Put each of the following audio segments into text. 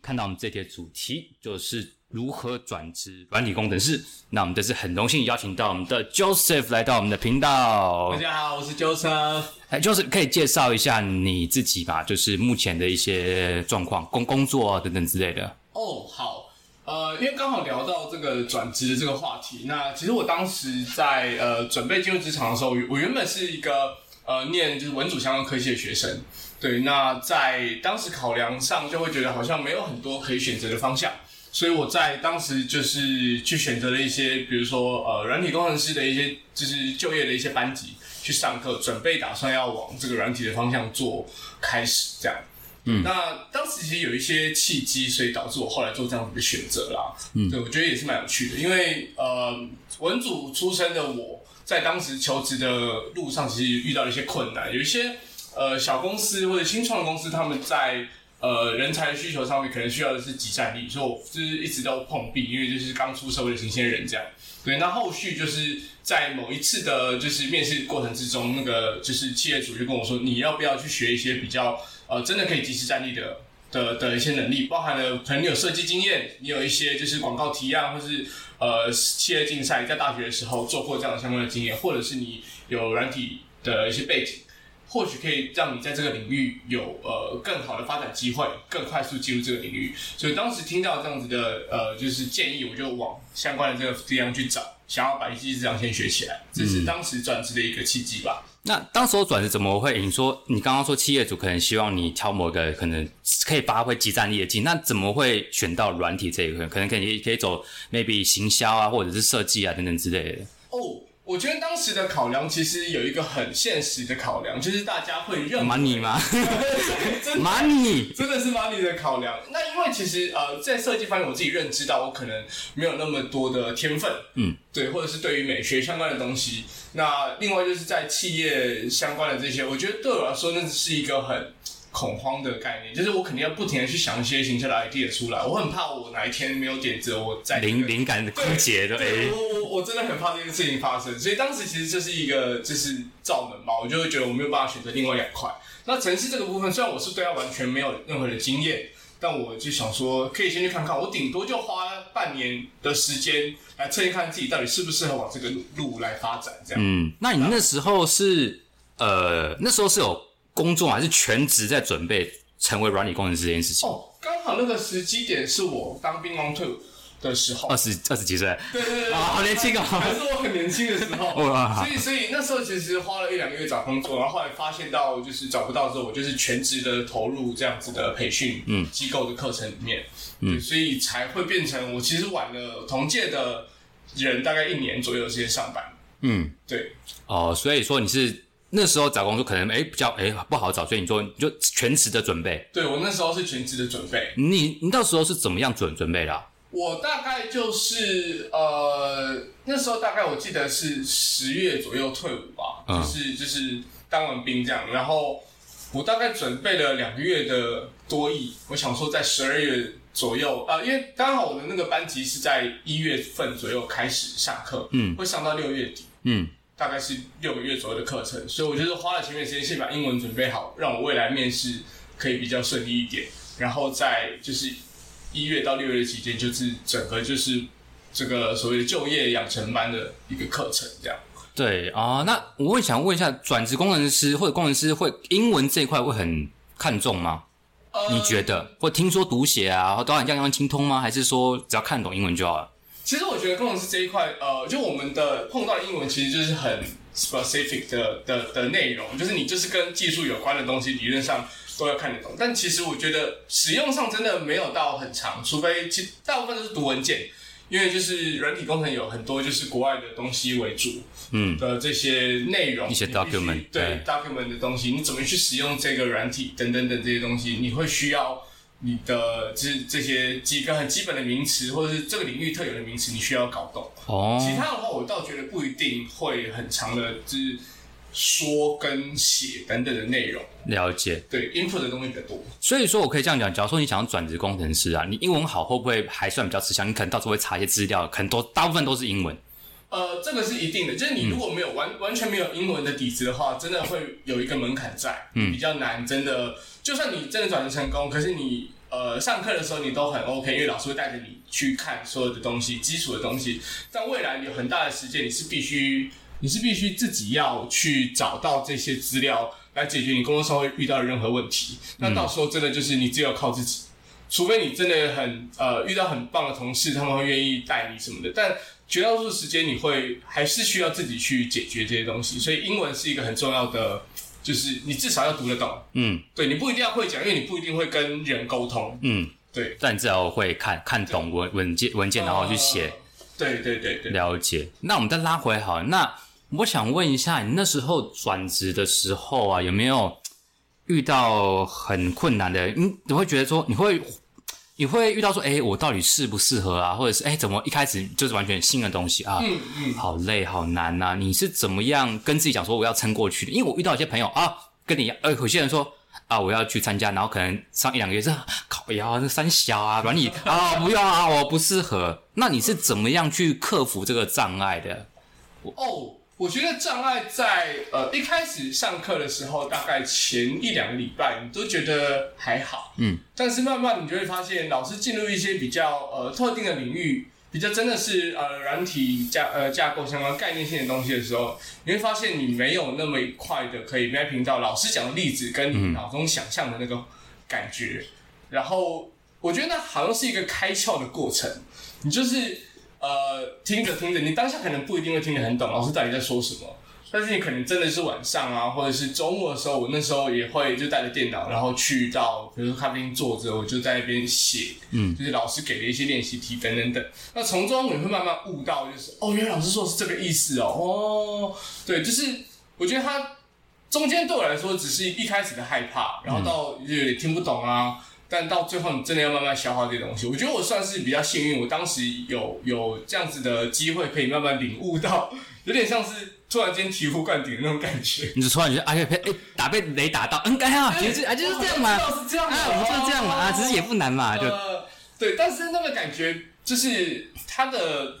看到我们这节主题就是如何转职软体工程师。那我们这次很荣幸邀请到我们的 Joseph 来到我们的频道大。家好，我是 Joseph。哎，Joseph 可以介绍一下你自己吧，就是目前的一些状况、工工作啊等等之类的。哦，好，呃，因为刚好聊到这个转职的这个话题，那其实我当时在呃准备进入职场的时候，我原本是一个呃念就是文组相关科系的学生，对，那在当时考量上就会觉得好像没有很多可以选择的方向，所以我在当时就是去选择了一些，比如说呃软体工程师的一些就是就业的一些班级去上课，准备打算要往这个软体的方向做开始这样。嗯，那当时其实有一些契机，所以导致我后来做这样子的选择啦。嗯，对我觉得也是蛮有趣的，因为呃，文组出身的我在当时求职的路上，其实遇到了一些困难，有一些呃小公司或者新创公司，他们在呃人才的需求上面可能需要的是集战力，所以我就是一直都碰壁，因为就是刚出社会的新鲜人这样。对，那后续就是在某一次的，就是面试过程之中，那个就是企业主就跟我说，你要不要去学一些比较呃真的可以及时战力的的的一些能力，包含了可能你有设计经验，你有一些就是广告提案或是呃企业竞赛，在大学的时候做过这样的相关的经验，或者是你有软体的一些背景。或许可以让你在这个领域有呃更好的发展机会，更快速进入这个领域。所以当时听到这样子的呃就是建议，我就往相关的这个地方去找，想要把一技之长先学起来，这是当时转职的一个契机吧。那当时候转职怎么会？你说你刚刚说企业主可能希望你挑某个可能可以发挥集战力的技，那怎么会选到软体这一块？可能可以可以走 maybe 行销啊，或者是设计啊等等之类的。哦，我觉得当时的考量其实有一个很现实的考量，就是大家会认为 money 吗 真的？money 真的是 money 的考量。那因为其实呃，在设计方面，我自己认知到我可能没有那么多的天分，嗯，对，或者是对于美学相关的东西。那另外就是在企业相关的这些，我觉得对我来说，那是一个很恐慌的概念，就是我肯定要不停的去想一些行销的 idea 出来，我很怕我哪一天没有点子，我在灵灵感的枯竭的对，哎我我我真的很怕这件事情发生，所以当时其实这是一个就是罩门嘛，我就会觉得我没有办法选择另外两块。那城市这个部分，虽然我是对它完全没有任何的经验，但我就想说，可以先去看看，我顶多就花半年的时间来测一看自己到底适不适合往这个路来发展，这样。嗯，那你那时候是呃那时候是有工作吗还是全职在准备成为软体工程师这件事情？哦，刚好那个时机点是我当兵刚退伍的时候。二，十二十几岁，对对对对，啊好年轻哦。还是我很年轻的时候。哇。所以，所以那时候其实花了一两个月找工作，然后后来发现到就是找不到之后，我就是全职的投入这样子的培训嗯。机构的课程里面，嗯，所以才会变成我其实晚了同届的人大概一年左右的时间上班，嗯。对，哦，所以说你是那时候找工作可能哎比较哎不好找，所以你说你就全职的准备。对我那时候是全职的准备，你你到时候是怎么样准准备的啊、我大概就是呃那时候大概我记得是十月左右退伍吧，嗯。就是就是当完兵这样，然后我大概准备了两个月的多亿，我想说在十二月左右，呃，因为刚好我的那个班级是在一月份左右开始上课，嗯，会上到六月底，嗯，大概是六个月左右的课程，所以我就是花了前面时间先把英文准备好，让我未来面试可以比较顺利一点，然后在就是一月到六月的期间，就是整个就是这个所谓的就业养成班的一个课程，这样。对啊、那我会想问一下，转职工程师或者工程师会英文这一块会很看重吗？呃你觉得？或听说读写啊，都很样样精通吗？还是说只要看懂英文就好了？其实我觉得工程师这一块，呃，就我们的碰到的英文其实就是很 specific 的的的内容，就是你就是跟技术有关的东西，理论上都要看得懂。但其实我觉得使用上真的没有到很长，除非其大部分都是读文件，因为就是软体工程有很多就是国外的东西为主，嗯的这些内容，一些 document，对对 document 的东西，你怎么去使用这个软体等等等这些东西，你会需要你的就是这些几个很基本的名词，或者是这个领域特有的名词，你需要搞懂。哦，其他的话，我倒觉得不一定会很长的，就是说跟写等等的内容。了解。对，input 的东西比较多。所以说我可以这样讲，假如说你想要转职工程师啊，你英文好会不会还算比较吃香？你可能到时候会查一些资料，可能都大部分都是英文。呃，这个是一定的，就是你如果没有完、完全没有英文的底子的话，真的会有一个门槛在，嗯比较难。真的，就算你真的转职成功，可是你呃上课的时候你都很 OK，因为老师会带着你去看所有的东西，基础的东西。但未来有很大的时间，你是必须你是必须自己要去找到这些资料来解决你工作上会遇到的任何问题。那到时候真的就是你只有靠自己，除非你真的很呃遇到很棒的同事，他们会愿意带你什么的，但。绝大多数时间你会还是需要自己去解决这些东西，所以英文是一个很重要的，就是你至少要读得懂。嗯，对你不一定要会讲，因为你不一定会跟人沟通。嗯，对，但你至少会看看懂文文件文件，然后去写。对对对对，了解。那我们再拉回好，那我想问一下，你那时候转职的时候啊，有没有遇到很困难的？你你会觉得说你会？你会遇到说，哎，我到底适不适合啊？或者是，哎，怎么一开始就是完全新的东西啊？嗯嗯，好累，好难呐！你是怎么样跟自己讲说我要撑过去的？因为我遇到一些朋友啊，跟你一样，呃，有些人说啊，我要去参加，然后可能上一两个月，这烤窑这三小啊，软你 啊，不要啊，我不适合。那你是怎么样去克服这个障碍的？哦。我觉得障碍在呃一开始上课的时候，大概前一两个礼拜，你都觉得还好，嗯，但是慢慢你就会发现，老师进入一些比较呃特定的领域，比较真的是呃软体架呃架构相关概念性的东西的时候，你会发现你没有那么快的可以 mapping 到老师讲的例子跟你脑中想象的那个感觉，然后我觉得那好像是一个开窍的过程，你就是。呃，听着听着，你当下可能不一定会听得很懂老师到底在说什么，但是你可能真的是晚上啊，或者是周末的时候，我那时候也会就带着电脑，然后去到比如说咖啡厅坐着，我就在那边写，嗯，就是老师给的一些练习题等等等。那从中你会慢慢悟到，就是哦，原来老师说是这个意思哦，哦，对，就是我觉得他中间对我来说只是一开始的害怕，然后到就有点听不懂啊。但到最后，你真的要慢慢消化这些东西。我觉得我算是比较幸运，我当时有有这样子的机会，可以慢慢领悟到，有点像是突然间醍醐灌顶的那种感觉。你就突然觉得，哎呀，哎，打被雷打到，嗯，该啊，其实啊就是这样嘛，是这样啊，不就是这样嘛，啊，其实也不难嘛，就对。但是那个感觉就是它的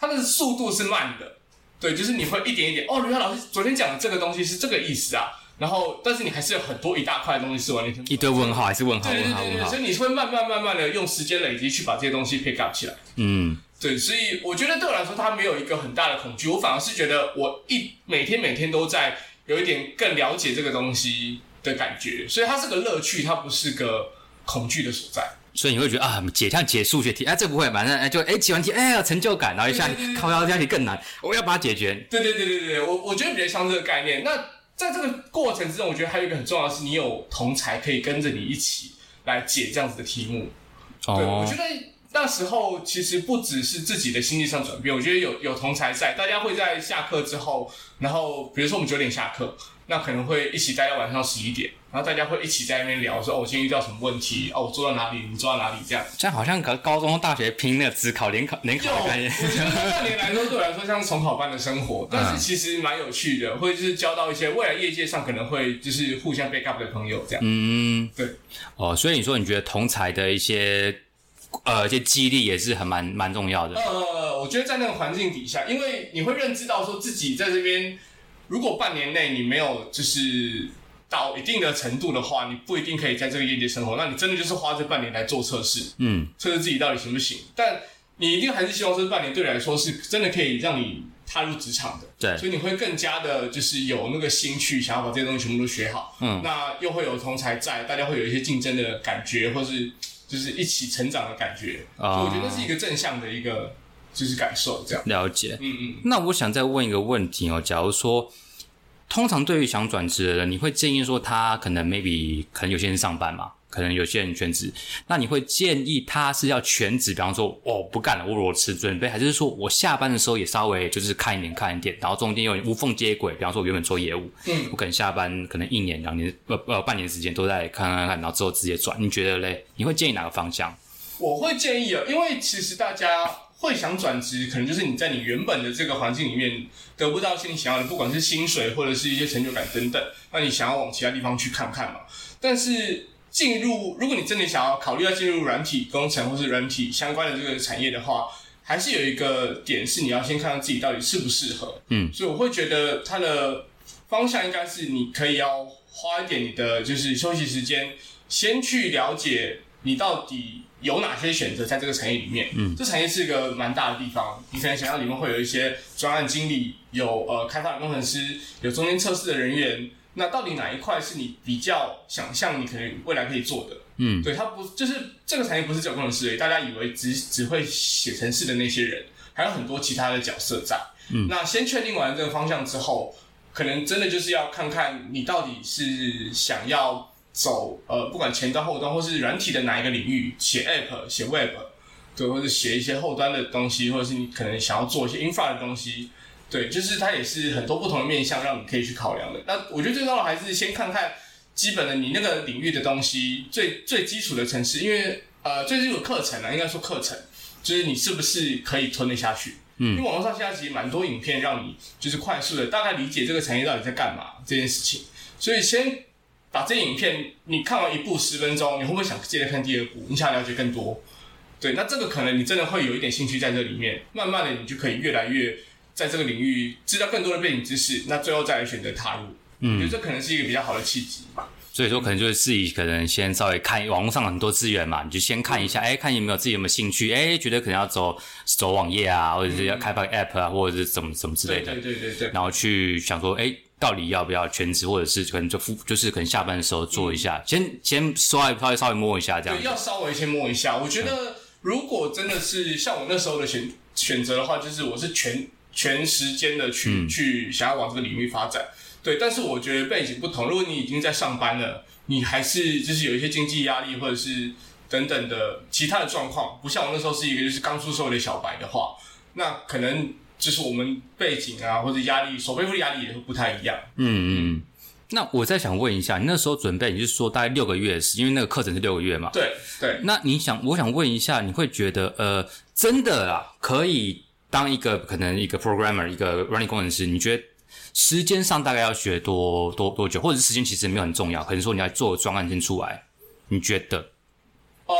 它的速度是慢的，对，就是你会一点一点，哦，原来老师昨天讲的这个东西是这个意思啊。然后，但是你还是有很多一大块的东西是完全一堆问号，还是问号，问号，问号。所以你会慢慢、慢慢的用时间累积去把这些东西 pick up 起来。嗯，对。所以我觉得对我来说，它没有一个很大的恐惧。我反而是觉得，我一每天每天都在有一点更了解这个东西的感觉。所以它是个乐趣，它不是个恐惧的所在。所以你会觉得啊，解像解数学题，哎，这不会，反正哎就哎解完题，哎呀成就感，然后一下靠腰这样题更难，我要把它解决。对对对对对，我我觉得比较像这个概念。那在这个过程之中，我觉得还有一个很重要的是，你有同才可以跟着你一起来解这样子的题目。对，我觉得那时候其实不只是自己的心理上转变，我觉得有有同才在，大家会在下课之后，然后比如说我们九点下课。那可能会一起待到晚上十一点，然后大家会一起在那边聊，说哦，我今天遇到什么问题，哦，我做到哪里，你做到哪里，这样。这样好像高高中、大学拼那个只考、联考、联考的概念。我觉得半年来说，对我来说像重考班的生活，但是其实蛮有趣的，会就是交到一些未来业界上可能会就是互相 backup 的朋友，这样。嗯，对。哦，所以你说你觉得同才的一些呃一些激励也是很蛮蛮重要的。呃，我觉得在那个环境底下，因为你会认知到说自己在这边。如果半年内你没有就是到一定的程度的话，你不一定可以在这个业界生活。那你真的就是花这半年来做测试，嗯，测试自己到底行不行。但你一定还是希望这半年对你来说是真的可以让你踏入职场的，对。所以你会更加的就是有那个心去想要把这些东西全部都学好，嗯。那又会有同才在，大家会有一些竞争的感觉，或是就是一起成长的感觉。啊，我觉得是一个正向的一个就是感受，这样了解。嗯嗯。那我想再问一个问题哦，假如说。通常对于想转职的人，你会建议说他可能 maybe 可能有些人上班嘛，可能有些人全职，那你会建议他是要全职，比方说我不干了，我裸辞准备，还是说我下班的时候也稍微就是看一点看一点，然后中间有无缝接轨，比方说我原本做业务，嗯，我可能下班可能一年两年呃呃半年时间都在看看看，然后之后直接转，你觉得嘞？你会建议哪个方向？我会建议啊，因为其实大家。会想转职，可能就是你在你原本的这个环境里面得不到一些你想要的，不管是薪水或者是一些成就感等等，那你想要往其他地方去看看嘛？但是进入，如果你真的想要考虑要进入软体工程或是软体相关的这个产业的话，还是有一个点是你要先看看自己到底适不适合。嗯，所以我会觉得它的方向应该是你可以要花一点你的就是休息时间，先去了解。你到底有哪些选择在这个产业里面？嗯，这产业是一个蛮大的地方，你可能想象里面会有一些专案经理，有呃开发的工程师，有中间测试的人员。那到底哪一块是你比较想象你可能未来可以做的？嗯，对，它不就是这个产业不是只有工程师，大家以为只只会写程式的那些人，还有很多其他的角色在。嗯，那先确定完这个方向之后，可能真的就是要看看你到底是想要走呃，不管前端后端或是软体的哪一个领域，写 App、写 Web，对，或者写一些后端的东西，或者是你可能想要做一些 Infra 的东西。对，就是它也是很多不同的面向，让你可以去考量的。那我觉得最重要的还是先看看基本的你那个领域的东西，最最基础的城市，因为呃，最基础课程啊，应该说课程，就是你是不是可以吞得下去？嗯，因为网络上现在其实蛮多影片，让你就是快速的大概理解这个产业到底在干嘛这件事情。所以先把这影片你看完一部十分钟，你会不会想接着看第二部？你想了解更多？对，那这个可能你真的会有一点兴趣在这里面，慢慢的你就可以越来越。在这个领域知道更多的背景知识，那最后再来选择踏入，嗯，我觉得这可能是一个比较好的契机吧。所以说，可能就是自己可能先稍微看网络上很多资源嘛，你就先看一下，哎，看有没有自己有没有兴趣，哎，觉得可能要走走网页啊，或者是要开发 App 啊，或者是怎么怎么之类的，对对对对。然后去想说，哎，到底要不要全职，或者是可能就副，就是可能下班的时候做一下，先先稍微稍微稍微摸一下这样。对，要稍微先摸一下。我觉得如果真的是像我那时候的选选择的话，就是我是全。全时间的去去想要往这个领域发展，对，但是我觉得背景不同。如果你已经在上班了，你还是就是有一些经济压力或者是等等的其他的状况，不像我那时候是一个就是刚出社会的小白的话，那可能就是我们背景啊或者压力，所背负的压力也会不太一样。嗯嗯。那我再想问一下，你那时候准备，你是说大概六个月是因为那个课程是六个月嘛？对对。那你想，我想问一下，你会觉得呃，真的啊，可以？当一个可能一个 programmer 一个 running 工程师，你觉得时间上大概要学多多多久，或者是时间其实没有很重要，可能说你要做专案先出来，你觉得？呃，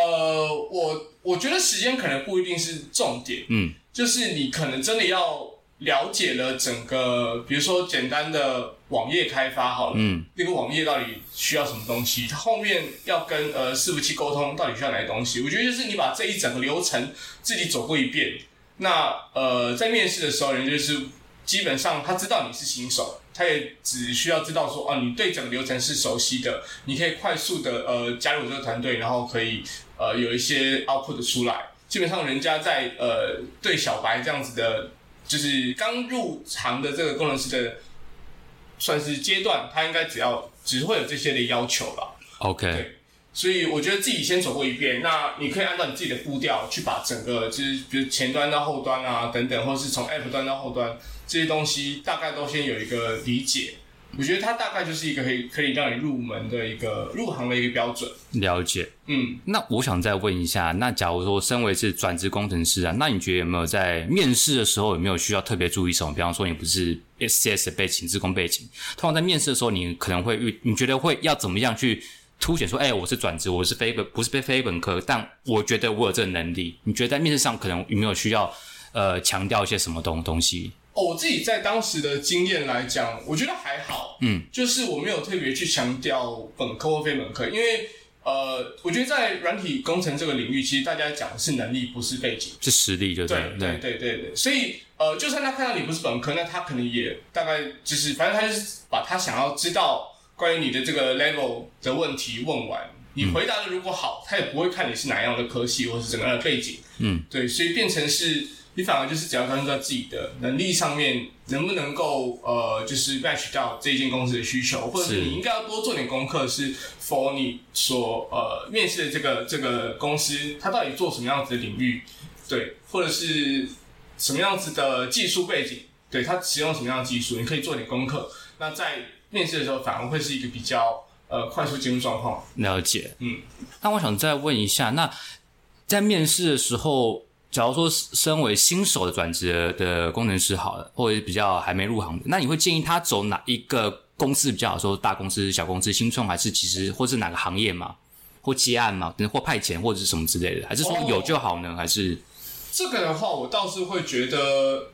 我我觉得时间可能不一定是重点，嗯，就是你可能真的要了解了整个，比如说简单的网页开发好了，嗯，那个网页到底需要什么东西，它后面要跟呃伺服器沟通到底需要哪些东西，我觉得就是你把这一整个流程自己走过一遍。那呃，在面试的时候，人就是基本上他知道你是新手，他也只需要知道说，哦，你对整个流程是熟悉的，你可以快速的呃加入这个团队，然后可以呃有一些 output 出来。基本上，人家在呃对小白这样子的，就是刚入行的这个工程师的算是阶段，他应该只要只会有这些的要求了。OK 对。所以我觉得自己先走过一遍，那你可以按照你自己的步调去把整个就是比如前端到后端啊等等，或是从 App 端到后端这些东西，大概都先有一个理解。我觉得它大概就是一个可以可以让你入门的一个入行的一个标准。了解，嗯。那我想再问一下，那假如说身为是转职工程师啊，那你觉得有没有在面试的时候有没有需要特别注意什么？比方说你不是 SCS 背景、职工背景，通常在面试的时候你可能会遇，你觉得会要怎么样去？凸显说，哎，我是转职，我是非本，不是非非本科，但我觉得我有这个能力。你觉得在面试上可能有没有需要，呃，强调一些什么东东西？哦，我自己在当时的经验来讲，我觉得还好，嗯，就是我没有特别去强调本科或非本科，因为，呃，我觉得在软体工程这个领域，其实大家讲的是能力，不是背景，是实力，就对，对，对，对，对。所以，呃，就算他看到你不是本科，那他可能也大概就是，反正他就是把他想要知道。关于你的这个 level 的问题问完，你回答的如果好，他也不会看你是哪样的科系或是怎么样的背景，嗯，对，所以变成是你反而就是只要关注到自己的能力上面，能不能够呃，就是 match 到这一间公司的需求，或者是你应该要多做点功课，是 for 你所呃面试的这个这个公司，它到底做什么样子的领域，对，或者是什么样子的技术背景，对，它使用什么样的技术，你可以做点功课，那在。面试的时候反而会是一个比较呃快速进入状况。了解，嗯。那我想再问一下，那在面试的时候，假如说身为新手的转职的工程师好了，或者比较还没入行的，那你会建议他走哪一个公司比较好？说大公司、小公司、新创，还是其实或是哪个行业嘛？或接案嘛？或派遣或者是什么之类的？还是说有就好呢？还是这个的话，我倒是会觉得，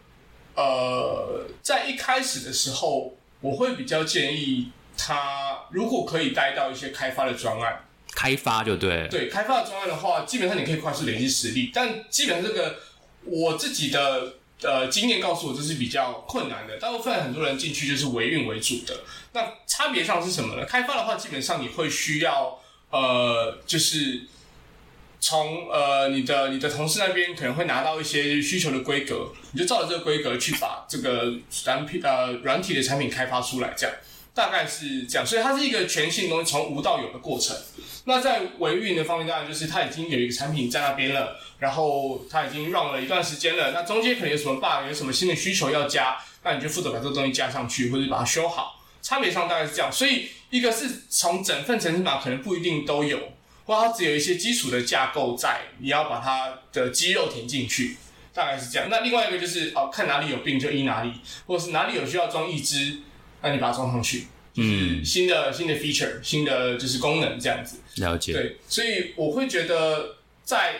呃，在一开始的时候。我会比较建议他，如果可以待到一些开发的专案，开发就对。对，开发的专案的话，基本上你可以快速累积实力，但基本上这个我自己的呃经验告诉我，这是比较困难的。大部分很多人进去就是维运为主的，那差别上是什么呢？开发的话，基本上你会需要呃，就是从呃你的你的同事那边可能会拿到一些需求的规格，你就照着这个规格去把这个产品呃软体的产品开发出来，这样大概是这样。所以它是一个全新的东西，从无到有的过程。那在维运的方面，当然就是它已经有一个产品在那边了，然后它已经 run 了一段时间了。那中间可能有什么 bug，有什么新的需求要加，那你就负责把这个东西加上去，或者把它修好。差别上大概是这样。所以一个是从整份程式码可能不一定都有，或它只有一些基础的架构在，你要把它的肌肉填进去，大概是这样。那另外一个就是哦，看哪里有病就医哪里，或者是哪里有需要装义肢，那你把它装上去。嗯，新的新的 feature，新的就是功能这样子。了解。对，所以我会觉得在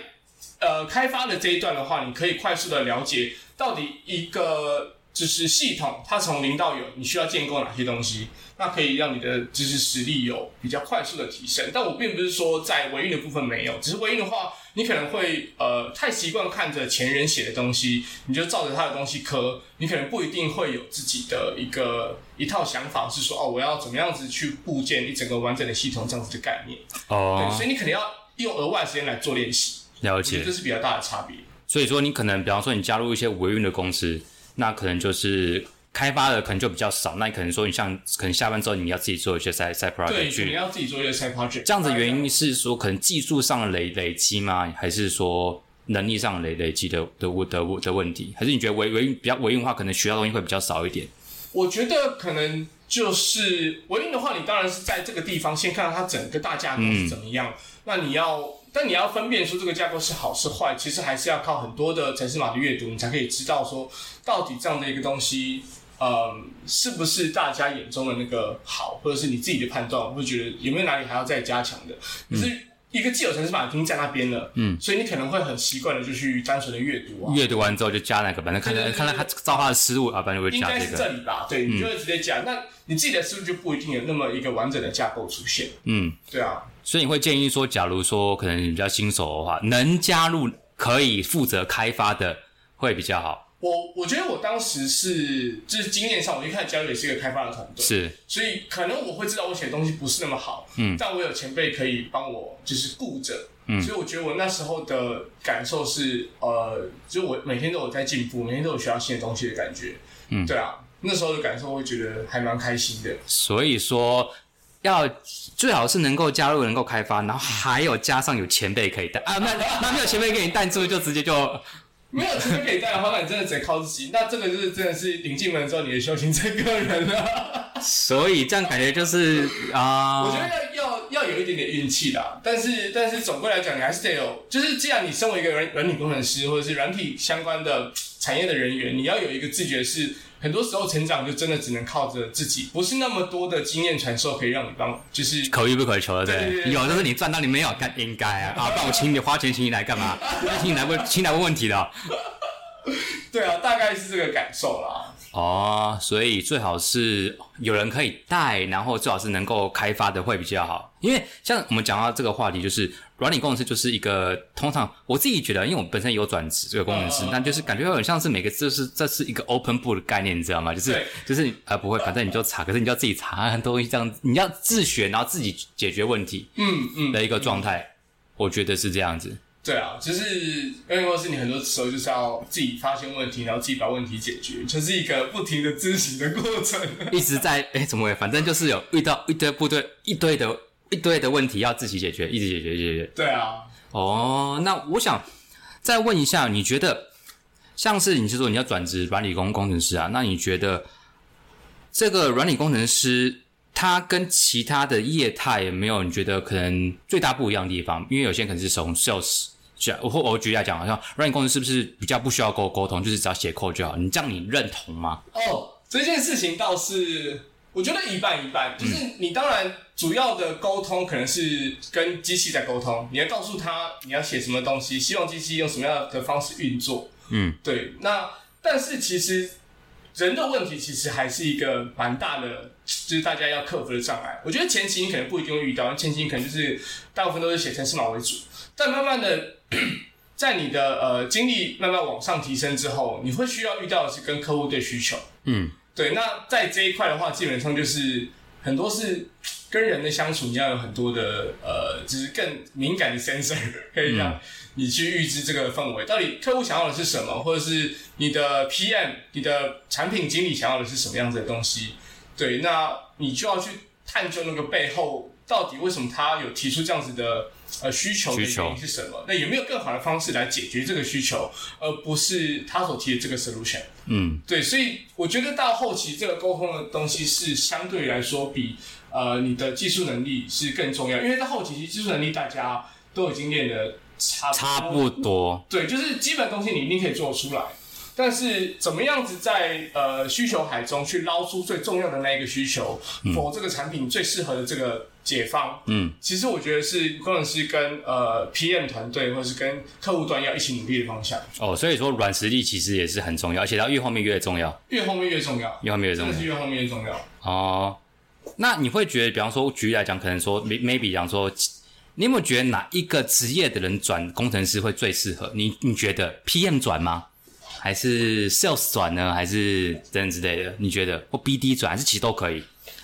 呃开发的这一段的话，你可以快速的了解到底一个就是系统它从零到有，你需要建构哪些东西，那可以让你的知识实力有比较快速的提升。但我并不是说在维运的部分没有，只是维运的话，你可能会呃太习惯看着前人写的东西，你就照着他的东西磕，你可能不一定会有自己的一个一套想法，是说哦我要怎么样子去构建一整个完整的系统这样子的概念。哦对，，所以你可能要用额外的时间来做练习，了解这。是比较大的差别。所以说，你可能比方说你加入一些维运的公司，那可能就是开发的可能就比较少。那你可能说你像可能下班之后你要自己做一些 side side 对，project 你，要自己做一些 side project。这样子原因是说可能技术上的累累积吗？还是说能力上累累积的的的的的问题？还是你觉得维维运比较维运的话，可能学到东西会比较少一点？我觉得可能就是维运的话，你当然是在这个地方先看到它整个大架构是怎么样。那你要，那你要分辨出这个架构是好是坏，其实还是要靠很多的城市码的阅读，你才可以知道说到底这样的一个东西。嗯，是不是大家眼中的那个好，或者是你自己的判断，会觉得有没有哪里还要再加强的？可是一个既有城市码已经在那边了，嗯，所以你可能会很习惯的就去单纯的阅读啊，阅读完之后就加那个，反正看看看他照他的思路啊，反正就会应该是加这个。这里吧？对，你就会直接加。那你自己的思路就不一定有那么一个完整的架构出现。嗯，对啊，所以你会建议说，假如说可能你比较新手的话，能加入可以负责开发的会比较好。我我觉得我当时是就是经验上，我一开始加入也是一个开发的团队，是，所以可能我会知道我写的东西不是那么好，嗯，但我有前辈可以帮我就是顾着。嗯，所以我觉得我那时候的感受是，呃，就我每天都有在进步，每天都有学到新的东西的感觉。嗯，对啊，那时候的感受会觉得还蛮开心的。所以说要最好是能够加入、能够开发，然后还有加上有前辈可以带啊，那那没有前辈给你带，助就直接就没有前辈可以带的话，那你真的只能靠自己。那这个就是真的是领进门之后，你的修行在个人了。所以这样感觉就是啊，我觉得要要要有一点点运气啦，但是但是总归来讲，你还是得有，就是既然你身为一个软软体工程师或者是软体相关的产业的人员，你要有一个自觉是，很多时候成长就真的只能靠着自己，不是那么多的经验传授可以让你帮，就是可遇不可求的，对对对有就是你赚到，你没有干应该啊啊，不然我请你花钱请你来干嘛？请你来问，请你来问问题的。对啊，大概是这个感受啦。哦，所以最好是有人可以带，然后最好是能够开发的会比较好。因为像我们讲到这个话题，就是软体工程师就是一个通常我自己觉得，因为我本身有转职这个工程师嗯嗯，嗯那就是感觉很像是每个字是这是一个 open book 的概念，你知道吗？就是对就是呃不会，反正你就查，可是你就要自己查很多东西，这样你要自学，然后自己解决问题嗯嗯，的一个状态，我觉得是这样子。对啊，就是因为公司你很多时候就是要自己发现问题，然后自己把问题解决，就是一个不停的咨询的过程。一直在哎、怎么会？反正就是有遇到一堆部队一堆的一堆的问题要自己解决，一直解决，一直解决。对啊，哦，那我想再问一下，你觉得像是你是说你要转职软理工工程师啊？那你觉得这个软理工程师他跟其他的业态有没有你觉得可能最大不一样的地方？因为有些可能是从 sales。我或我举例来讲，好像软件工程师是不是比较不需要沟沟通，就是只要写 code 就好？你这样你认同吗？哦，这件事情倒是我觉得一半一半，就是你当然主要的沟通可能是跟机器在沟通，你要告诉他你要写什么东西，希望机器用什么样的方式运作。嗯，对。那但是其实人的问题其实还是一个蛮大的，就是大家要克服的障碍。我觉得前期你可能不一定会遇到，前期你可能就是大部分都是写程式码为主，但慢慢的。在你的呃经历慢慢往上提升之后，你会需要遇到的是跟客户对需求。嗯，对。那在这一块的话，基本上就是很多是跟人的相处，你要有很多的呃，就是更敏感的 sensor，可以让你去预知这个氛围，到底客户想要的是什么，或者是你的 PM、你的产品经理想要的是什么样子的东西。对，那你就要去探究那个背后到底为什么他有提出这样子的。呃，需求的原因是什么？那有没有更好的方式来解决这个需求，而不是他所提的这个 solution？嗯，对，所以我觉得到后期这个沟通的东西是相对来说比呃你的技术能力是更重要，因为在后期其实技术能力大家都已经练的差差不多。对，就是基本东西你一定可以做出来，但是怎么样子在呃需求海中去捞出最重要的那一个需求，否这个产品最适合的这个。解放，嗯，其实我觉得是工程师跟呃 PM 团队，或者是跟客户端要一起努力的方向。哦，所以说软实力其实也是很重要，而且它越后面越重要，越后面越重要，越后面越重要，是越后面越重要。哦，那你会觉得，比方说举例来讲，可能说 maybe 讲说，你有没有觉得哪一个职业的人转工程师会最适合？你你觉得 PM 转吗？还是 Sales 转呢？还是等之类的？你觉得或 BD 转，还是其实都可以？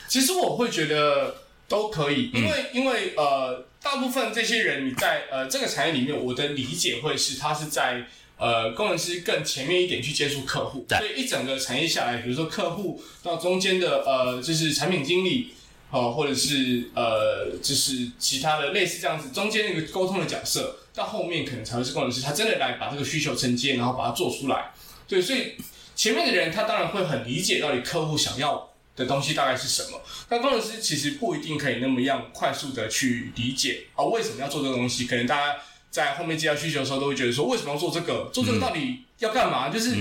其实我会觉得。都可以，因为因为呃，大部分这些人你在呃这个产业里面，我的理解会是他是在呃工程师更前面一点去接触客户，所以一整个产业下来，比如说客户到中间的呃就是产品经理哦，或者是呃就是其他的类似这样子中间那个沟通的角色，到后面可能才会是工程师，他真的来把这个需求承接，然后把它做出来。对，所以前面的人他当然会很理解到底客户想要。的东西大概是什么？但工程师其实不一定可以那么样快速的去理解啊，为什么要做这个东西？可能大家在后面接到需求的时候，都会觉得说，为什么要做这个？做这个到底要干嘛？就是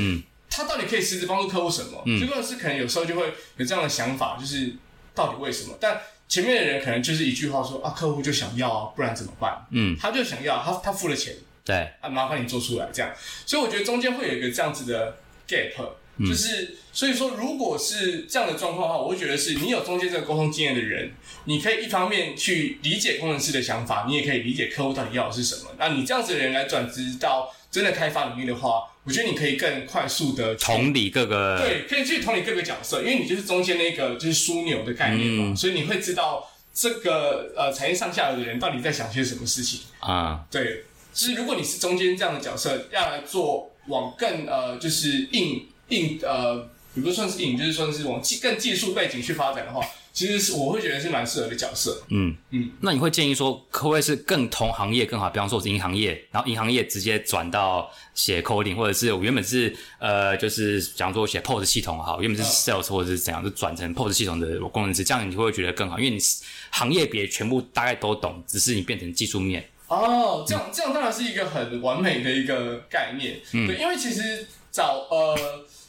他到底可以实质帮助客户什么？所以工程师可能有时候就会有这样的想法，就是到底为什么？但前面的人可能就是一句话说啊，客户就想要啊，不然怎么办？嗯，他就想要，他他付了钱，对啊，麻烦你做出来这样。所以我觉得中间会有一个这样子的 gap。就是，所以说，如果是这样的状况的话，我会觉得是你有中间这个沟通经验的人，你可以一方面去理解工程师的想法，你也可以理解客户到底要的是什么。那你这样子的人来转职到真的开发领域的话，我觉得你可以更快速的同理各个对，可以去同理各个角色，因为你就是中间那个就是枢纽的概念嘛，所以你会知道这个呃产业上下游的人到底在想些什么事情啊。对，是如果你是中间这样的角色，要来做往更呃就是硬。硬呃，也不算是硬，就是算是往技更技术背景去发展的话，其实是我会觉得是蛮适合的角色。嗯嗯，那你会建议说，可不可以是更同行业更好？比方说我是银行业，然后银行业直接转到写 coding，或者是我原本是呃，就是假如说写 POS 系统好，原本是 sales 或者是怎样，就转成 POS 系统的工程师，这样你会不会觉得更好？因为你行业别全部大概都懂，只是你变成技术面。哦，这样这样当然是一个很完美的一个概念。嗯，对，因为其实找呃。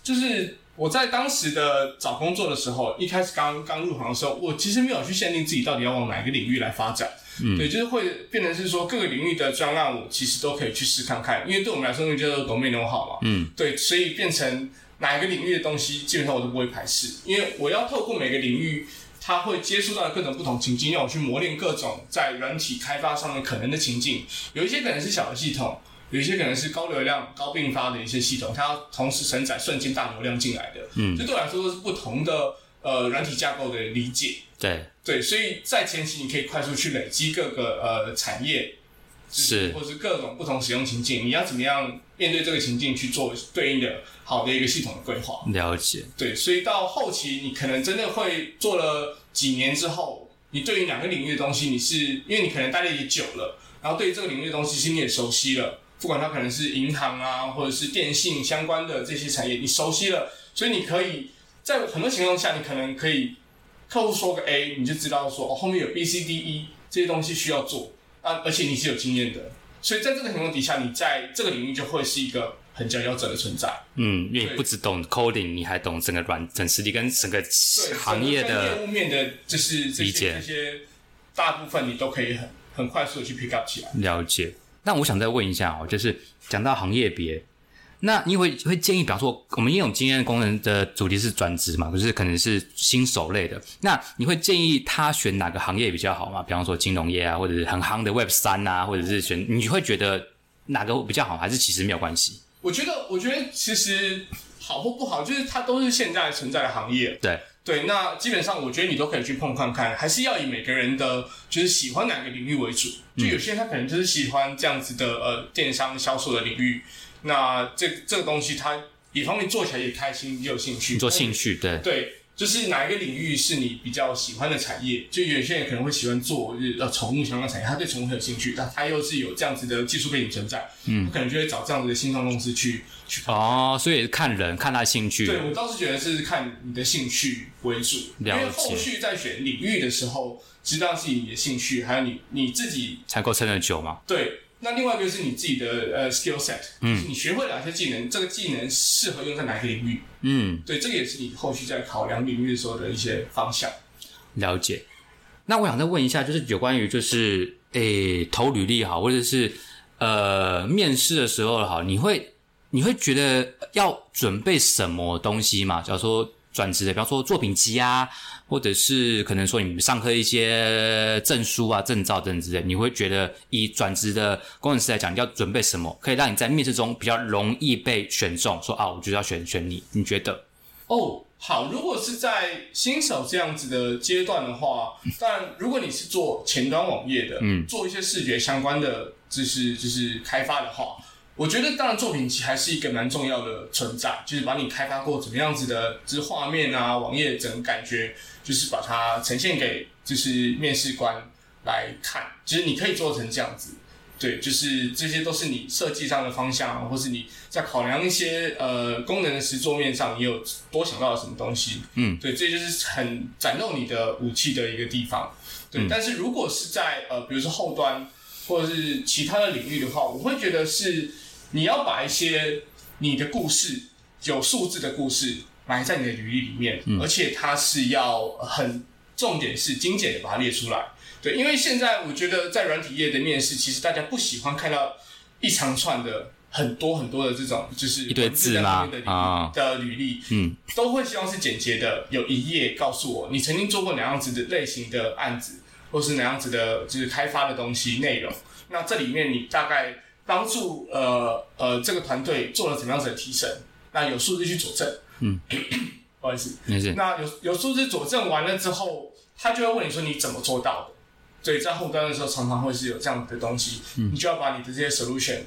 就是我在当时的找工作的时候，一开始刚刚入行的时候，我其实没有去限定自己到底要往哪一个领域来发展。嗯，对，就是会变成是说各个领域的专案，我其实都可以去试看看，因为对我们来说，那叫做 domain know 好嘛。嗯，对，所以变成哪一个领域的东西，基本上我都不会排斥，因为我要透过每个领域，它会接触到各种不同情境，让我去磨练各种在软体开发上面可能的情境。有一些可能是小的系统。有一些可能是高流量、高并发的一些系统，它要同时承载瞬间大流量进来的，嗯，这对我来说都是不同的呃软体架构的理解。对对，所以在前期你可以快速去累积各个呃产业，是，或是各种不同使用情境，你要怎么样面对这个情境去做对应的好的一个系统的规划。了解。对，所以到后期你可能真的会做了几年之后，你对于两个领域的东西，你是因为你可能待的也久了，然后对于这个领域的东西，其实你也熟悉了。不管它可能是银行啊，或者是电信相关的这些产业，你熟悉了，所以你可以在很多情况下，你可能可以客户说个 A，你就知道说哦后面有 B、C、D、E 这些东西需要做啊，而且你是有经验的，所以在这个情况底下，你在这个领域就会是一个很佼佼者的存在。嗯，因为你不只懂 coding，你还懂整个软整实力跟整个行业的业务面的，就是理解这些大部分你都可以很很快速的去 pick up 起来。了解。那我想再问一下哦，就是讲到行业别，那你会会建议，比方说，我们因为我们今天的工人的主题是转职嘛，可是可能是新手类的，那你会建议他选哪个行业比较好吗？比方说金融业啊，或者是很夯的 Web 三啊，或者是选，你会觉得哪个比较好，还是其实没有关系？我觉得，我觉得其实好或不好，就是它都是现在存在的行业。对对，那基本上我觉得你都可以去碰看看，还是要以每个人的就是喜欢哪个领域为主。就有些人他可能就是喜欢这样子的呃电商销售的领域。那这这个东西，他一方面做起来也开心，也有兴趣。做兴趣，对对，就是哪一个领域是你比较喜欢的产业？就有些人可能会喜欢做呃宠物相关产业，他对宠物很有兴趣，那他又是有这样子的技术背景存在，嗯，他可能就会找这样子的新创公司去去。哦，所以看人，看他兴趣。对我倒是觉得是看你的兴趣为主，因为后续在选领域的时候，知道是你的兴趣，还有你你自己才够撑得久嘛。对。那另外一个是你自己的呃 skill set，嗯，你学会哪些技能，这个技能适合用在哪个领域，嗯，对，这个也是你后续在考量领域的时候的一些方向。了解。那我想再问一下，就是有关于就是诶投履历好，或者是呃面试的时候好，你会你会觉得要准备什么东西嘛？假如说转职的，比方说作品集啊。或者是可能说你们上课一些证书啊、证照等之类，你会觉得以转职的工程师来讲，你要准备什么，可以让你在面试中比较容易被选中？说啊，我就要选选你，你觉得？哦，好，如果是在新手这样子的阶段的话，但如果你是做前端网页的，嗯，做一些视觉相关的，就是就是开发的话。我觉得当然作品集还是一个蛮重要的存在，就是把你开发过怎么样子的，就是画面啊、网页整个感觉，就是把它呈现给就是面试官来看。其实你可以做成这样子，对，就是这些都是你设计上的方向，或是你在考量一些呃功能的实作面上，你有多想到了什么东西？嗯，对，这就是很展露你的武器的一个地方。对，但是如果是在呃比如说后端或者是其他的领域的话，我会觉得是。你要把一些你的故事有数字的故事埋在你的履历里面，而且它是要很重点是精简的把它列出来。对，因为现在我觉得在软体业的面试，其实大家不喜欢看到一长串的很多很多的这种就是一堆字啦啊的履历，嗯，都会希望是简洁的，有一页告诉我你曾经做过哪样子的类型的案子，或是哪样子的就是开发的东西内容。那这里面你大概。帮助呃呃这个团队做了怎么样子的提升？那有数字去佐证。嗯，不好意思，没事。那有有数字佐证完了之后，他就会问你说你怎么做到的？所以在后端的时候，常常会是有这样的东西。嗯，你就要把你的这些 solution，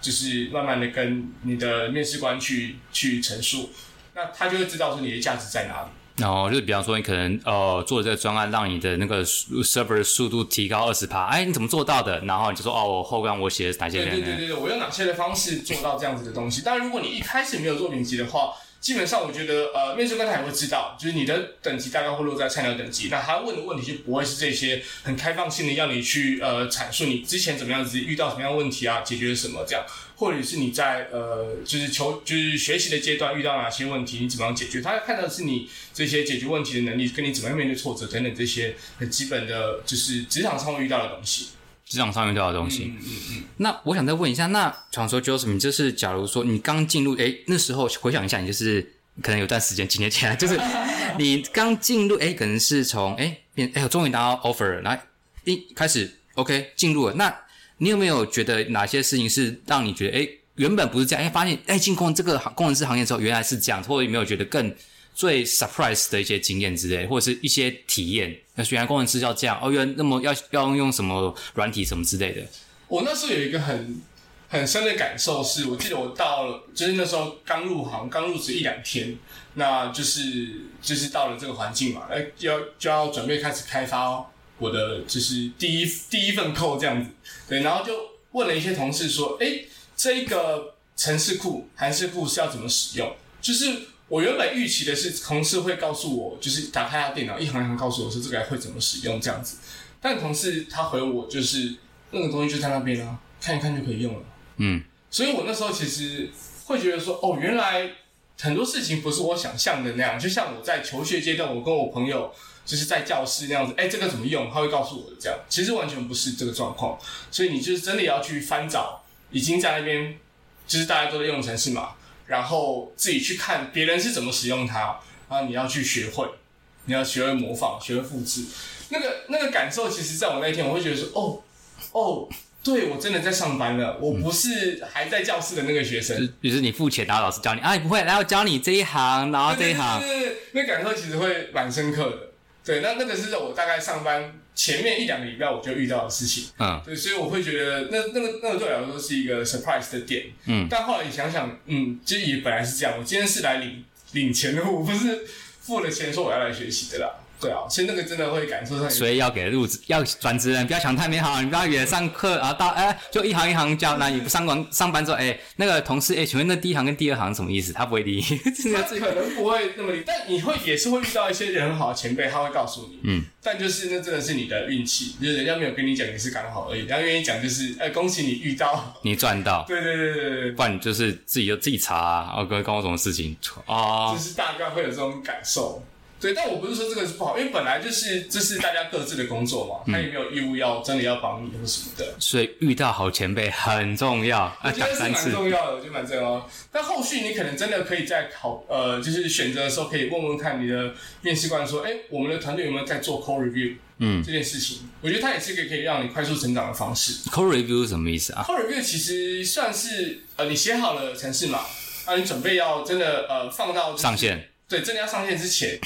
就是慢慢的跟你的面试官去去陈述，那他就会知道说你的价值在哪里。然后就是比方说，你可能呃做这个专案，让你的那个 server 速度提高二十趴，哎，你怎么做到的？然后你就说哦，我后端我写的哪些？对对对对对，我用哪些的方式做到这样子的东西？当然，如果你一开始没有做评级的话。基本上，我觉得，呃，面试官他也会知道，就是你的等级大概会落在菜鸟等级，那他问的问题就不会是这些很开放性的，要你去呃阐述你之前怎么样子遇到什么样问题啊，解决什么这样，或者是你在呃就是求就是学习的阶段遇到哪些问题，你怎么样解决？他看到的是你这些解决问题的能力，跟你怎么样面对挫折等等这些很基本的，就是职场上会遇到的东西。职场上遇到的东西，嗯嗯嗯。那我想再问一下，那传说 Joseph，你就是假如说你刚进入，哎，那时候回想一下，你就是可能有段时间几年前，就是你刚进入，哎，可能是从哎变，哎，终于拿到 offer，来一开始 OK 进入了。那你有没有觉得哪些事情是让你觉得，哎，原本不是这样，哎，发现哎进攻这个行工程师行业之后，原来是这样，或者有没有觉得更？最 surprise 的一些经验之类，或者是一些体验。那原来工程师要这样哦，原来那么要要用什么软体什么之类的。我那时候有一个很很深的感受，是我记得我到了，就是那时候刚入行，刚入职一两天，那就是就是到了这个环境嘛，哎，要就要准备开始开发我的就是第一第一份扣这样子。对，然后就问了一些同事说，哎，这个城市库、函式库是要怎么使用？就是。我原本预期的是同事会告诉我，就是打开他电脑一行一行告诉我说这个会怎么使用这样子，但同事他回我就是那个东西就在那边啊，看一看就可以用了。嗯，所以我那时候其实会觉得说，哦，原来很多事情不是我想象的那样。就像我在求学阶段，我跟我朋友就是在教室那样子，哎，这个怎么用？他会告诉我的这样，其实完全不是这个状况。所以你就是真的要去翻找已经在那边。就是大家都在用程式嘛，然后自己去看别人是怎么使用它，然后你要去学会，你要学会模仿，学会复制，那个那个感受，其实在我那一天，我会觉得说，哦哦，对我真的在上班了，我不是还在教室的那个学生。于是你付钱，然后老师教你，啊，你不会，然后教你这一行，然后这一行，对对对，那感受其实会蛮深刻的。对，那那个是在我大概上班前面一两个礼拜我就遇到的事情。嗯，对，所以我会觉得那那个那个对我来说是一个 surprise 的点。嗯，但后来你想想，嗯，其实也本来是这样，我今天是来领领钱的，我不是付了钱说我要来学习的啦。对啊，所以那个真的会感受上。所以要给入职要转职人不要想太美好，你不要以为上课然后到哎就一行一行教，那你不上完上班之后哎那个同事哎，请问那第一行跟第二行什么意思？他不会理，他可能不会那么理，但你会也是会遇到一些人很好的前辈，他会告诉你。嗯，但就是那真的是你的运气，就是人家没有跟你讲也是刚好而已，人家愿意讲就是哎恭喜你遇到，你赚到。对对对对对，不然你就是自己就自己查啊，哦，跟跟我什么事情啊？就是大概会有这种感受。对，但我不是说这个是不好，因为本来就是这是大家各自的工作嘛，他也没有义务要真的要帮你或什么的。所以遇到好前辈很重要，我觉得是蛮重要的，我觉得蛮重要。但后续你可能真的可以在考呃，就是选择的时候可以问问看你的面试官说，哎，我们的团队有没有在做 code review？嗯，这件事情，我觉得它也是一个可以让你快速成长的方式。code review 是什么意思啊？code review 其实算是呃，你写好了程式码，啊，你准备要真的呃放到、就是、上线，对，真的要上线之前。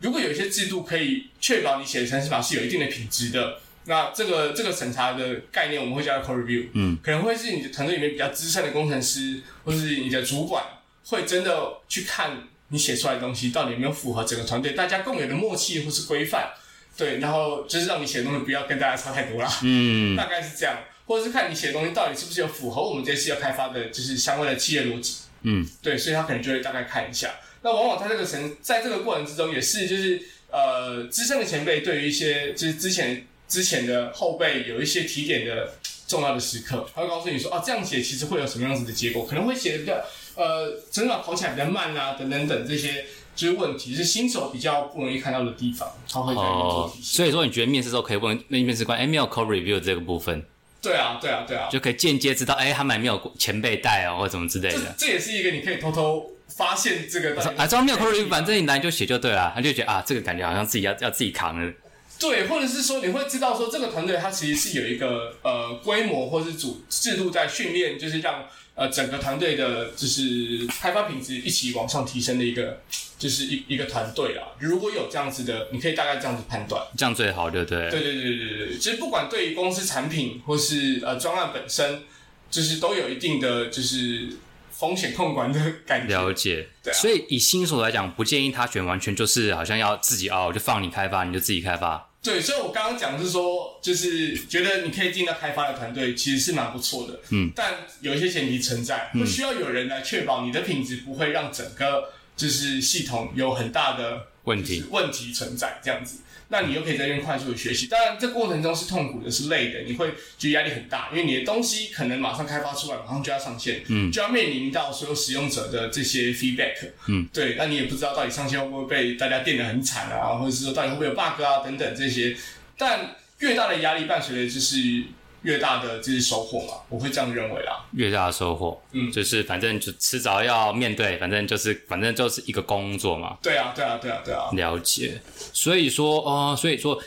如果有一些制度可以确保你写的程式码是有一定的品质的，那这个这个审查的概念我们会叫 code review，嗯，可能会是你的团队里面比较资深的工程师，或是你的主管会真的去看你写出来的东西到底有没有符合整个团队大家共有的默契或是规范，对，然后就是让你写的东西不要跟大家差太多啦，嗯，大概是这样，或者是看你写的东西到底是不是有符合我们这次要开发的就是相关的企业逻辑，嗯，对，所以他可能就会大概看一下。那往往在这个程，在这个过程之中，也是就是呃，资深的前辈对于一些就是之前之前的后辈有一些提点的重要的时刻，他会告诉你说，啊，这样写其实会有什么样子的结果，可能会写的比较呃，成长跑起来比较慢啊，等等等这些就是问题，是新手比较不容易看到的地方，他会在那边做提醒。所以说，你觉得面试时候可以问那面试官，哎，没有 code review 这个部分？对啊，对啊，对啊，就可以间接知道，哎，他们没有前辈带哦，或者什么之类的。这也是一个你可以偷偷。发现这个啊，只要没有 code review，反正你来就写就对了，他就觉得啊，这个感觉好像自己要要自己扛了。对，或者是说你会知道说这个团队它其实是有一个呃规模或是组制度在训练，就是让呃整个团队的就是开发品质一起往上提升的一个就是一一个团队啦。如果有这样子的，你可以大概这样子判断，这样最好，对不对？对对对对对对，其实不管对于公司产品或是呃专案本身，就是都有一定的就是。风险控管的感觉，了解。对、啊，所以以新手来讲，不建议他选完全就是好像要自己熬，就放你开发，你就自己开发。对，所以我刚刚讲的是说，就是觉得你可以进到开发的团队，其实是蛮不错的。嗯，但有一些前提存在，会需要有人来确保你的品质不会让整个就是系统有很大的问题问题存在这样子。那你又可以在这边快速的学习，当然这过程中是痛苦的，是累的，你会觉得压力很大，因为你的东西可能马上开发出来，马上就要上线，嗯，就要面临到所有使用者的这些 feedback，嗯，对，那你也不知道到底上线会不会被大家电得很惨啊，或者是说到底会不会有 bug 啊等等这些，但越大的压力伴随的就是越大的就是收获嘛，我会这样认为啦。越大的收获，嗯，就是反正就迟早要面对，反正就是反正就是一个工作嘛。对啊，对啊，对啊，对啊。了解，所以说哦，所以说。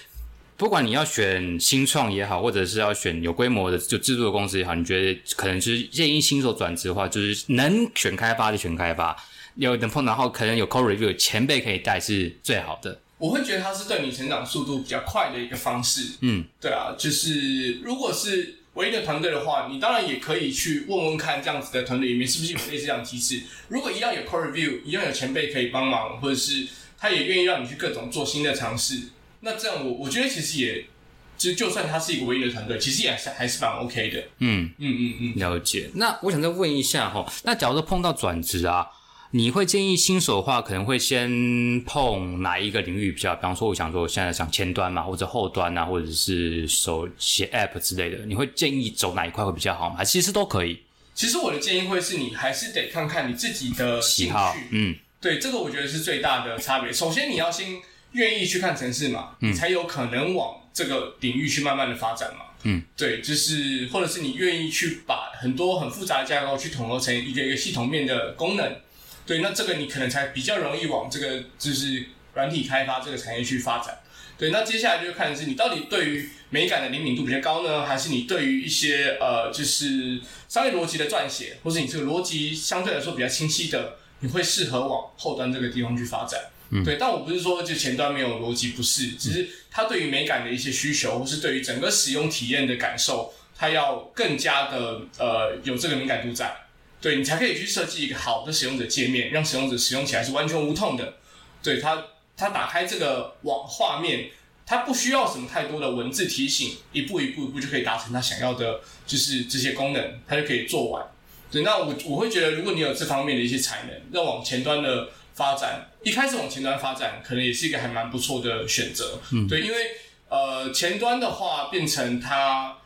不管你要选新创也好，或者是要选有规模的就制作的公司也好，你觉得可能就是建议新手转职的话，就是能选开发就选开发，有能碰，到后可能有 code review 前辈可以带是最好的。我会觉得它是对你成长速度比较快的一个方式。嗯，对啊，就是如果是唯一的团队的话，你当然也可以去问问看，这样子的团队里面是不是有类似这样的机制。如果一样有 code review，一样有前辈可以帮忙，或者是他也愿意让你去各种做新的尝试。那这样我我觉得其实也，就就算他是一个唯一的团队，其实也是还是蛮 OK 的。嗯嗯嗯嗯，了解。那我想再问一下哈，那假如说碰到转职啊，你会建议新手的话，可能会先碰哪一个领域比较？比方说，我想说我现在想前端嘛，或者后端啊，或者是手写 App 之类的，你会建议走哪一块会比较好吗？其实都可以。其实我的建议会是你还是得看看你自己的喜好。嗯，对，这个我觉得是最大的差别。首先你要先。愿意去看城市嘛，你才有可能往这个领域去慢慢的发展嘛。嗯，对，就是或者是你愿意去把很多很复杂的架构去统合成一个一个系统面的功能，对，那这个你可能才比较容易往这个就是软体开发这个产业去发展。对，那接下来就看的是你到底对于美感的灵敏度比较高呢，还是你对于一些呃就是商业逻辑的撰写，或是你这个逻辑相对来说比较清晰的，你会适合往后端这个地方去发展。对，但我不是说就前端没有逻辑，不是，只是它对于美感的一些需求，或是对于整个使用体验的感受，它要更加的呃有这个敏感度在，对你才可以去设计一个好的使用者界面，让使用者使用起来是完全无痛的。对它，它打开这个网画面，他不需要什么太多的文字提醒，一步一步一步就可以达成他想要的，就是这些功能，他就可以做完。对，那我我会觉得，如果你有这方面的一些才能，那往前端的。发展一开始往前端发展，可能也是一个还蛮不错的选择。嗯，对，因为呃前端的话变成它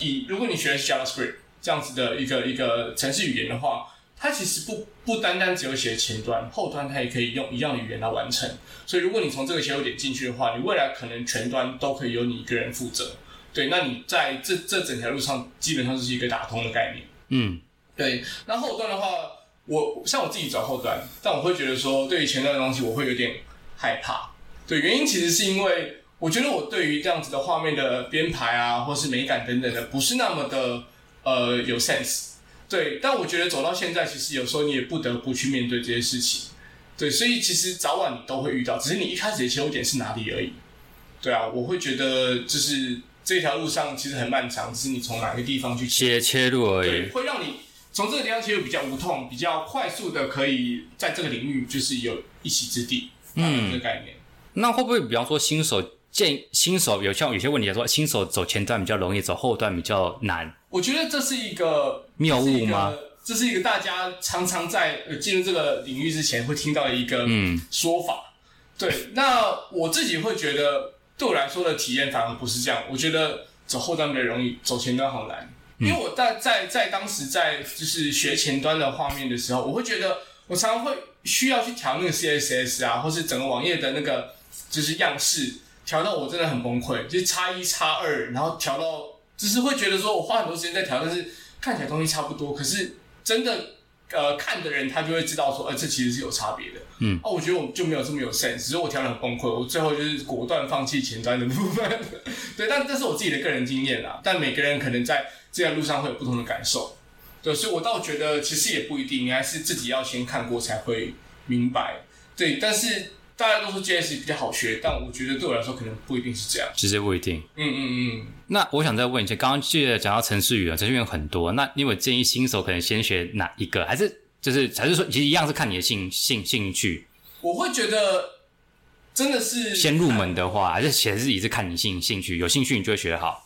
以如果你学的是 JavaScript 这样子的一个一个程式语言的话，它其实不不单单只有写前端，后端它也可以用一样的语言来完成。所以如果你从这个切入点进去的话，你未来可能全端都可以由你一个人负责。对，那你在这这整条路上基本上就是一个打通的概念。嗯，对。那后端的话。我像我自己走后端，但我会觉得说，对于前端的东西，我会有点害怕。对，原因其实是因为我觉得我对于这样子的画面的编排啊，或是美感等等的，不是那么的呃有 sense。对，但我觉得走到现在，其实有时候你也不得不去面对这些事情。对，所以其实早晚你都会遇到，只是你一开始的切入点是哪里而已。对啊，我会觉得就是这条路上其实很漫长，是你从哪个地方去切切入而已，会让你。从这个地方切入比较无痛，比较快速的可以在这个领域就是有一席之地，嗯，这个概念。那会不会比方说新手建新手有像有些问题来说，新手走前端比较容易，走后端比较难？我觉得这是一个谬误吗？这是一个大家常常在进入这个领域之前会听到的一个说法。对，那我自己会觉得，对我来说的体验反而不是这样。我觉得走后端比较容易，走前端好难。因为我在在在当时在就是学前端的画面的时候，我会觉得我常常会需要去调那个 CSS 啊，或是整个网页的那个就是样式，调到我真的很崩溃，就是差一差二，然后调到只是会觉得说我花很多时间在调，但是看起来东西差不多，可是真的呃看的人他就会知道说，呃这其实是有差别的。嗯，哦，我觉得我就没有这么有 sense，只是我调的很崩溃，我最后就是果断放弃前端的部分。对，但这是我自己的个人经验啦，但每个人可能在。这条路上会有不同的感受，对，所以我倒觉得其实也不一定，你还是自己要先看过才会明白。对，但是大家都说 JS 比较好学，但我觉得对我来说可能不一定是这样。其实不一定。嗯嗯嗯。那我想再问一下，刚刚记得讲到程序员，程序员很多，那你有建议新手可能先学哪一个？还是就是还是说，其实一样是看你的兴兴兴趣？我会觉得真的是先入门的话，还是其实也是看你兴兴趣，有兴趣你就会学好。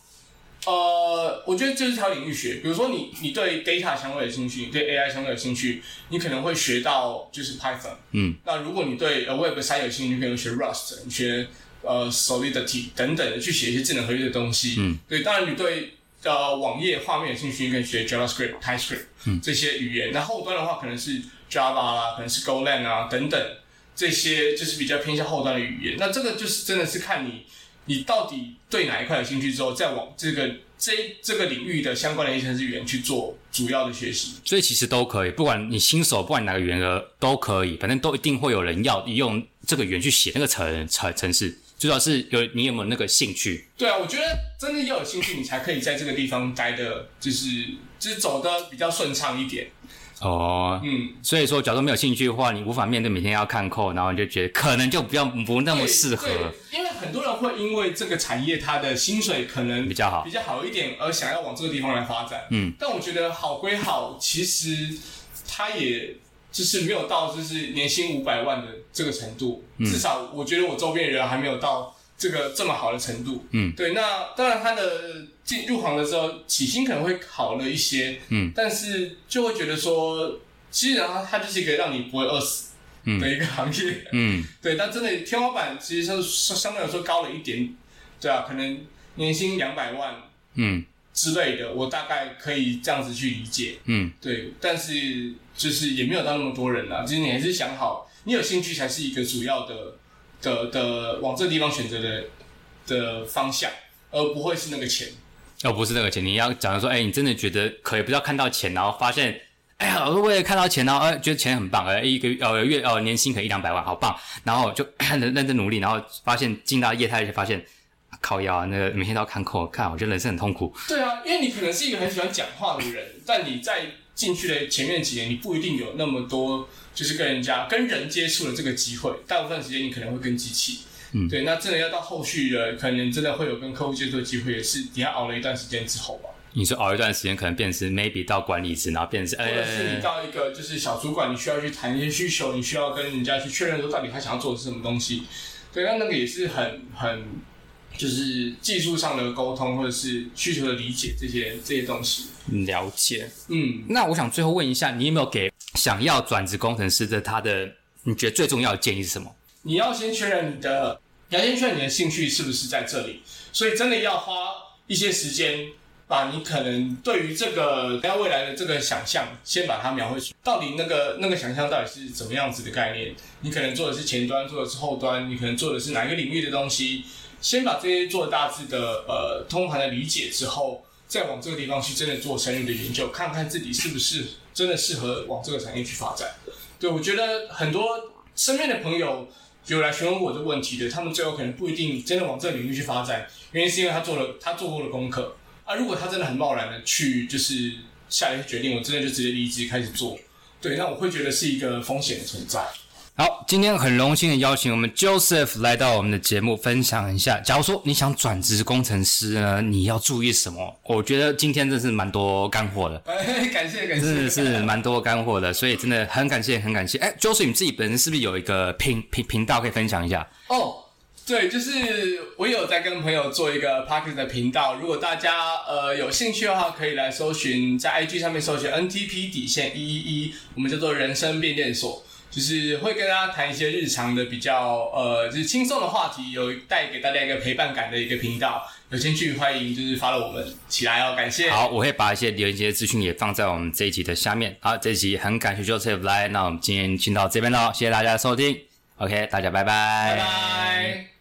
呃，我觉得就是挑领域学。比如说，你你对 data 相关有兴趣，你对 AI 相关有兴趣，你可能会学到就是 Python。嗯。那如果你对呃 Web 三有兴趣，你可能学 Rust，你学呃 Solidity 等等的去写一些智能合约的东西。嗯。对，当然你对呃网页画面有兴趣，你可以学 JavaScript、TypeScript 这些语言。那后端的话，可能是 Java 啦，可能是 GoLang 啊等等这些，就是比较偏向后端的语言。那这个就是真的是看你。你到底对哪一块有兴趣之后，再往这个这这个领域的相关的一些程式语言去做主要的学习，所以其实都可以，不管你新手，不管哪个语言的都可以，反正都一定会有人要用这个语言去写那个程程程式，主要是有你有没有那个兴趣？对啊，我觉得真的要有兴趣，你才可以在这个地方待的，就是就是走的比较顺畅一点。哦，嗯，所以说，假如没有兴趣的话，你无法面对每天要看扣，然后你就觉得可能就比较不那么适合。因为很多人会因为这个产业它的薪水可能比较好，比较好一点，而想要往这个地方来发展。嗯，但我觉得好归好，其实它也就是没有到就是年薪五百万的这个程度。嗯至少我觉得我周边的人还没有到这个这么好的程度。嗯，对。那当然，它的进入行的时候起薪可能会好了一些。嗯，但是就会觉得说，其实它它就是一个让你不会饿死的一个行业。嗯，对。但真的天花板其实是相对来说高了一点。对啊，可能年薪两百万。嗯。之类的，我大概可以这样子去理解。嗯，对。但是就是也没有到那么多人啦。其实你还是想好，你有兴趣才是一个主要的。的的往这个地方选择的的方向，而不会是那个钱。哦，不是那个钱，你要假如说，哎，你真的觉得可以，不要看到钱，然后发现，哎呀，我为了看到钱，然后呃，觉得钱很棒，呃，一个呃月呃年薪可以一两百万，好棒，然后就认 认真努力，然后发现进到业态就发现，靠腰啊，那个每天都要看扣，看，我觉得人生很痛苦。对啊，因为你可能是一个很喜欢讲话的人，但你在进去的前面几年，你不一定有那么多就是跟人家跟人接触的这个机会，大部分时间你可能会跟机器。嗯，对，那真的要到后续的，可能真的会有跟客户接触的机会，也是你要熬了一段时间之后吧。你说熬一段时间，可能变成 maybe 到管理职，然后变成，或者是你到一个就是小主管，你需要去谈一些需求，你需要跟人家去确认说到底他想要做的是什么东西。对，那那个也是很很就是技术上的沟通，或者是需求的理解这些这些东西。了解，嗯，那我想最后问一下，你有没有给想要转职工程师的他的，你觉得最重要的建议是什么？你要先确认你的，你要先确认你的兴趣是不是在这里，所以真的要花一些时间，把你可能对于这个要未来的这个想象，先把它描绘出，到底那个那个想象到底是怎么样子的概念？你可能做的是前端，做的是后端，你可能做的是哪一个领域的东西？先把这些做大致的呃通盘的理解之后，再往这个地方去真的做深入的研究，看看自己是不是真的适合往这个产业去发展。对我觉得很多身边的朋友。有来询问我这个问题的，他们最后可能不一定真的往这个领域去发展，原因是因为他做了他做过了功课啊。如果他真的很贸然的去就是下一个决定，我真的就直接离职开始做，对，那我会觉得是一个风险的存在。好，今天很荣幸的邀请我们 Joseph 来到我们的节目，分享一下。假如说你想转职工程师呢，你要注意什么？我觉得今天真是蛮多干货的。感谢感谢，真的是蛮多干货的，所以真的很感谢很感谢。哎，Joseph 你自己本身是不是有一个频频频道可以分享一下？哦，对，就是我有在跟朋友做一个 p a r k e t 的频道，如果大家呃有兴趣的话，可以来搜寻在 IG 上面搜寻 NTP 底线一一一，我们叫做人生变电所。就是会跟大家谈一些日常的比较呃，就是轻松的话题，有带给大家一个陪伴感的一个频道。有兴趣欢迎就是发了我们起来哦，感谢。好，我会把一些连接资讯也放在我们这一集的下面。好，这一集很感谢 Joseph 来，那我们今天先到这边喽，谢谢大家的收听。OK，大家拜拜。拜拜。